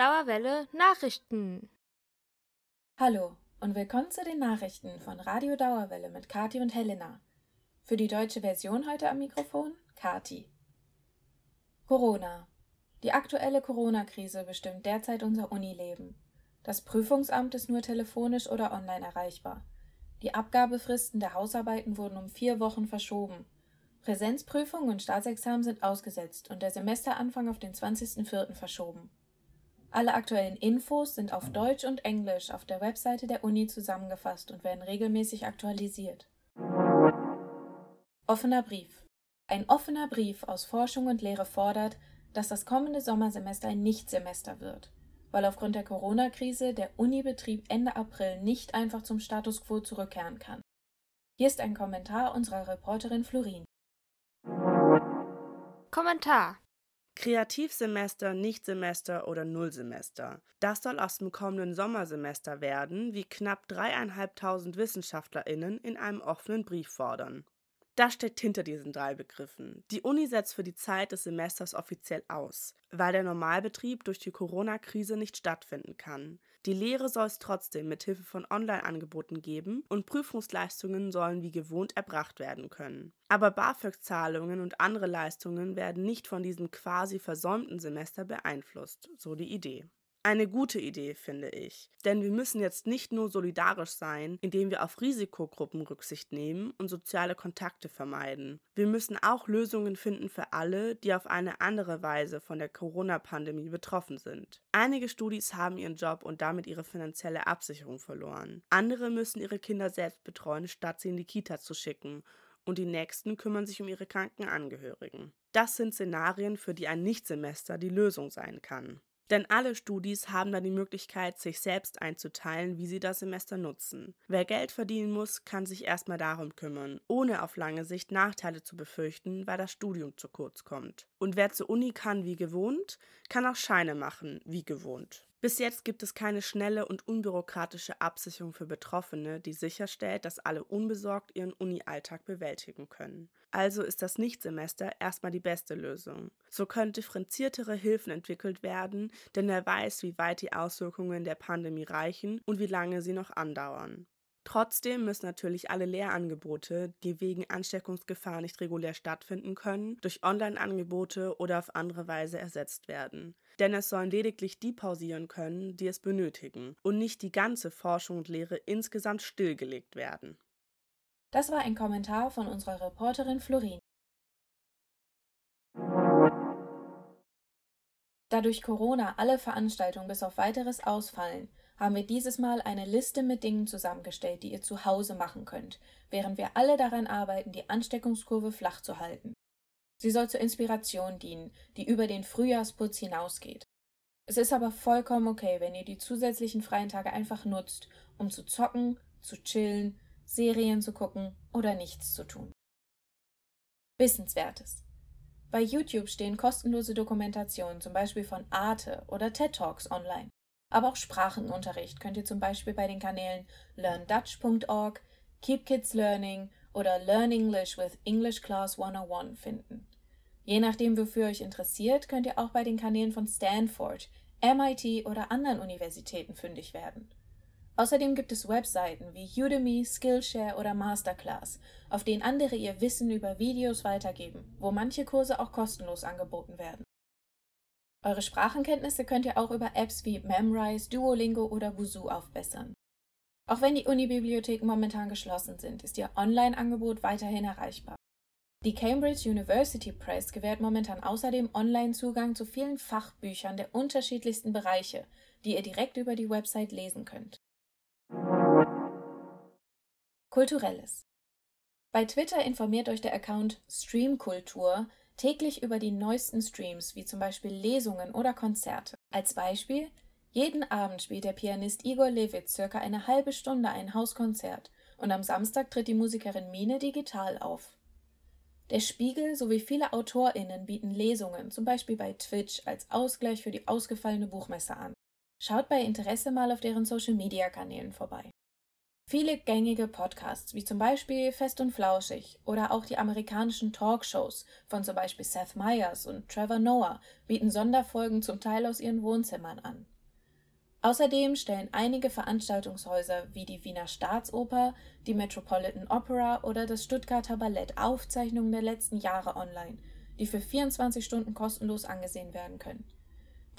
Dauerwelle Nachrichten. Hallo und willkommen zu den Nachrichten von Radio Dauerwelle mit Kati und Helena. Für die deutsche Version heute am Mikrofon Kati. Corona. Die aktuelle Corona-Krise bestimmt derzeit unser Unileben. Das Prüfungsamt ist nur telefonisch oder online erreichbar. Die Abgabefristen der Hausarbeiten wurden um vier Wochen verschoben. Präsenzprüfungen und Staatsexamen sind ausgesetzt und der Semesteranfang auf den 20.04. verschoben. Alle aktuellen Infos sind auf Deutsch und Englisch auf der Webseite der Uni zusammengefasst und werden regelmäßig aktualisiert. Offener Brief. Ein offener Brief aus Forschung und Lehre fordert, dass das kommende Sommersemester ein Nichtsemester wird, weil aufgrund der Corona-Krise der Unibetrieb Ende April nicht einfach zum Status quo zurückkehren kann. Hier ist ein Kommentar unserer Reporterin Florin. Kommentar Kreativsemester, Nichtsemester oder Nullsemester. Das soll aus dem kommenden Sommersemester werden, wie knapp dreieinhalbtausend WissenschaftlerInnen in einem offenen Brief fordern. Das steckt hinter diesen drei Begriffen. Die Uni setzt für die Zeit des Semesters offiziell aus, weil der Normalbetrieb durch die Corona-Krise nicht stattfinden kann. Die Lehre soll es trotzdem mit Hilfe von Online-Angeboten geben und Prüfungsleistungen sollen wie gewohnt erbracht werden können. Aber BAföG-Zahlungen und andere Leistungen werden nicht von diesem quasi versäumten Semester beeinflusst, so die Idee. Eine gute Idee, finde ich. Denn wir müssen jetzt nicht nur solidarisch sein, indem wir auf Risikogruppen Rücksicht nehmen und soziale Kontakte vermeiden. Wir müssen auch Lösungen finden für alle, die auf eine andere Weise von der Corona-Pandemie betroffen sind. Einige Studis haben ihren Job und damit ihre finanzielle Absicherung verloren. Andere müssen ihre Kinder selbst betreuen, statt sie in die Kita zu schicken und die nächsten kümmern sich um ihre kranken Angehörigen. Das sind Szenarien, für die ein Nichtsemester die Lösung sein kann. Denn alle Studis haben dann die Möglichkeit, sich selbst einzuteilen, wie sie das Semester nutzen. Wer Geld verdienen muss, kann sich erstmal darum kümmern, ohne auf lange Sicht Nachteile zu befürchten, weil das Studium zu kurz kommt. Und wer zur Uni kann wie gewohnt, kann auch Scheine machen wie gewohnt. Bis jetzt gibt es keine schnelle und unbürokratische Absicherung für Betroffene, die sicherstellt, dass alle unbesorgt ihren Uni-Alltag bewältigen können. Also ist das Nichtsemester erstmal die beste Lösung. So können differenziertere Hilfen entwickelt werden, denn wer weiß, wie weit die Auswirkungen der Pandemie reichen und wie lange sie noch andauern. Trotzdem müssen natürlich alle Lehrangebote, die wegen Ansteckungsgefahr nicht regulär stattfinden können, durch Online-Angebote oder auf andere Weise ersetzt werden. Denn es sollen lediglich die pausieren können, die es benötigen, und nicht die ganze Forschung und Lehre insgesamt stillgelegt werden. Das war ein Kommentar von unserer Reporterin Florin. Da durch Corona alle Veranstaltungen bis auf weiteres ausfallen, haben wir dieses Mal eine Liste mit Dingen zusammengestellt, die ihr zu Hause machen könnt, während wir alle daran arbeiten, die Ansteckungskurve flach zu halten. Sie soll zur Inspiration dienen, die über den Frühjahrsputz hinausgeht. Es ist aber vollkommen okay, wenn ihr die zusätzlichen freien Tage einfach nutzt, um zu zocken, zu chillen, Serien zu gucken oder nichts zu tun. Wissenswertes. Bei YouTube stehen kostenlose Dokumentationen, zum Beispiel von Arte oder TED Talks online. Aber auch Sprachenunterricht könnt ihr zum Beispiel bei den Kanälen learndutch.org, Keep Kids Learning oder Learn English with English Class 101 finden. Je nachdem, wofür euch interessiert, könnt ihr auch bei den Kanälen von Stanford, MIT oder anderen Universitäten fündig werden. Außerdem gibt es Webseiten wie Udemy, Skillshare oder Masterclass, auf denen andere ihr Wissen über Videos weitergeben, wo manche Kurse auch kostenlos angeboten werden. Eure Sprachenkenntnisse könnt ihr auch über Apps wie Memrise, Duolingo oder Wuzu aufbessern. Auch wenn die Unibibliotheken momentan geschlossen sind, ist ihr Online-Angebot weiterhin erreichbar. Die Cambridge University Press gewährt momentan außerdem Online-Zugang zu vielen Fachbüchern der unterschiedlichsten Bereiche, die ihr direkt über die Website lesen könnt. Kulturelles. Bei Twitter informiert euch der Account Streamkultur täglich über die neuesten Streams, wie zum Beispiel Lesungen oder Konzerte. Als Beispiel, jeden Abend spielt der Pianist Igor Levitz circa eine halbe Stunde ein Hauskonzert und am Samstag tritt die Musikerin Mine digital auf. Der Spiegel sowie viele AutorInnen bieten Lesungen, zum Beispiel bei Twitch, als Ausgleich für die ausgefallene Buchmesse an. Schaut bei Interesse mal auf deren Social Media Kanälen vorbei. Viele gängige Podcasts, wie zum Beispiel Fest und Flauschig oder auch die amerikanischen Talkshows von zum Beispiel Seth Meyers und Trevor Noah, bieten Sonderfolgen zum Teil aus ihren Wohnzimmern an. Außerdem stellen einige Veranstaltungshäuser wie die Wiener Staatsoper, die Metropolitan Opera oder das Stuttgarter Ballett Aufzeichnungen der letzten Jahre online, die für 24 Stunden kostenlos angesehen werden können.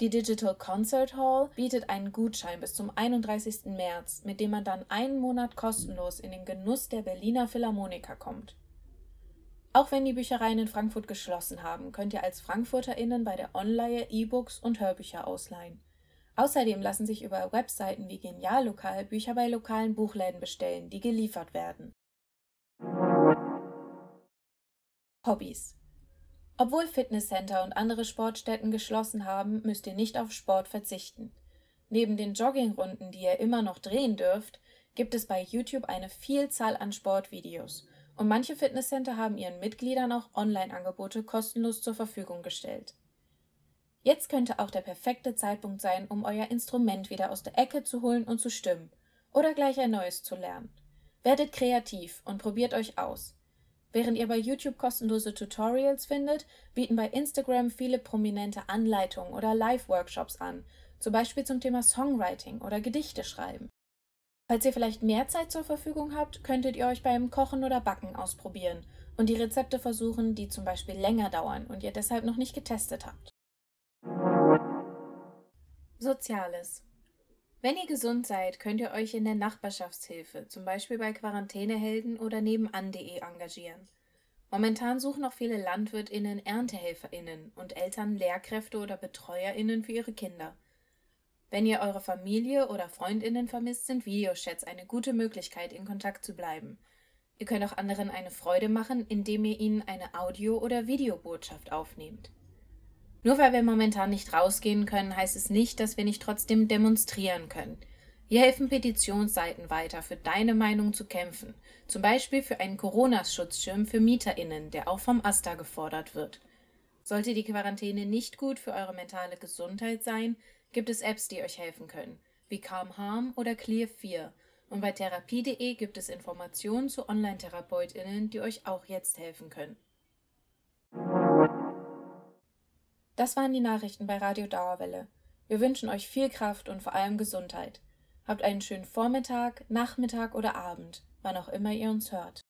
Die Digital Concert Hall bietet einen Gutschein bis zum 31. März, mit dem man dann einen Monat kostenlos in den Genuss der Berliner Philharmoniker kommt. Auch wenn die Büchereien in Frankfurt geschlossen haben, könnt ihr als FrankfurterInnen bei der Online E-Books und Hörbücher ausleihen. Außerdem lassen sich über Webseiten wie Geniallokal Bücher bei lokalen Buchläden bestellen, die geliefert werden. Hobbys obwohl Fitnesscenter und andere Sportstätten geschlossen haben, müsst ihr nicht auf Sport verzichten. Neben den Joggingrunden, die ihr immer noch drehen dürft, gibt es bei YouTube eine Vielzahl an Sportvideos und manche Fitnesscenter haben ihren Mitgliedern auch Online-Angebote kostenlos zur Verfügung gestellt. Jetzt könnte auch der perfekte Zeitpunkt sein, um euer Instrument wieder aus der Ecke zu holen und zu stimmen oder gleich ein neues zu lernen. Werdet kreativ und probiert euch aus. Während ihr bei YouTube kostenlose Tutorials findet, bieten bei Instagram viele prominente Anleitungen oder Live-Workshops an, zum Beispiel zum Thema Songwriting oder Gedichte schreiben. Falls ihr vielleicht mehr Zeit zur Verfügung habt, könntet ihr euch beim Kochen oder Backen ausprobieren und die Rezepte versuchen, die zum Beispiel länger dauern und ihr deshalb noch nicht getestet habt. Soziales wenn ihr gesund seid, könnt ihr euch in der Nachbarschaftshilfe, zum Beispiel bei Quarantänehelden oder nebenan.de engagieren. Momentan suchen auch viele LandwirtInnen ErntehelferInnen und Eltern Lehrkräfte oder BetreuerInnen für ihre Kinder. Wenn ihr eure Familie oder FreundInnen vermisst, sind Videochats eine gute Möglichkeit, in Kontakt zu bleiben. Ihr könnt auch anderen eine Freude machen, indem ihr ihnen eine Audio- oder Videobotschaft aufnehmt. Nur weil wir momentan nicht rausgehen können, heißt es nicht, dass wir nicht trotzdem demonstrieren können. Hier helfen Petitionsseiten weiter, für deine Meinung zu kämpfen. Zum Beispiel für einen Corona-Schutzschirm für MieterInnen, der auch vom AStA gefordert wird. Sollte die Quarantäne nicht gut für eure mentale Gesundheit sein, gibt es Apps, die euch helfen können, wie Calm Harm oder Clear 4. Und bei therapie.de gibt es Informationen zu Online-TherapeutInnen, die euch auch jetzt helfen können. Das waren die Nachrichten bei Radio Dauerwelle. Wir wünschen euch viel Kraft und vor allem Gesundheit. Habt einen schönen Vormittag, Nachmittag oder Abend, wann auch immer ihr uns hört.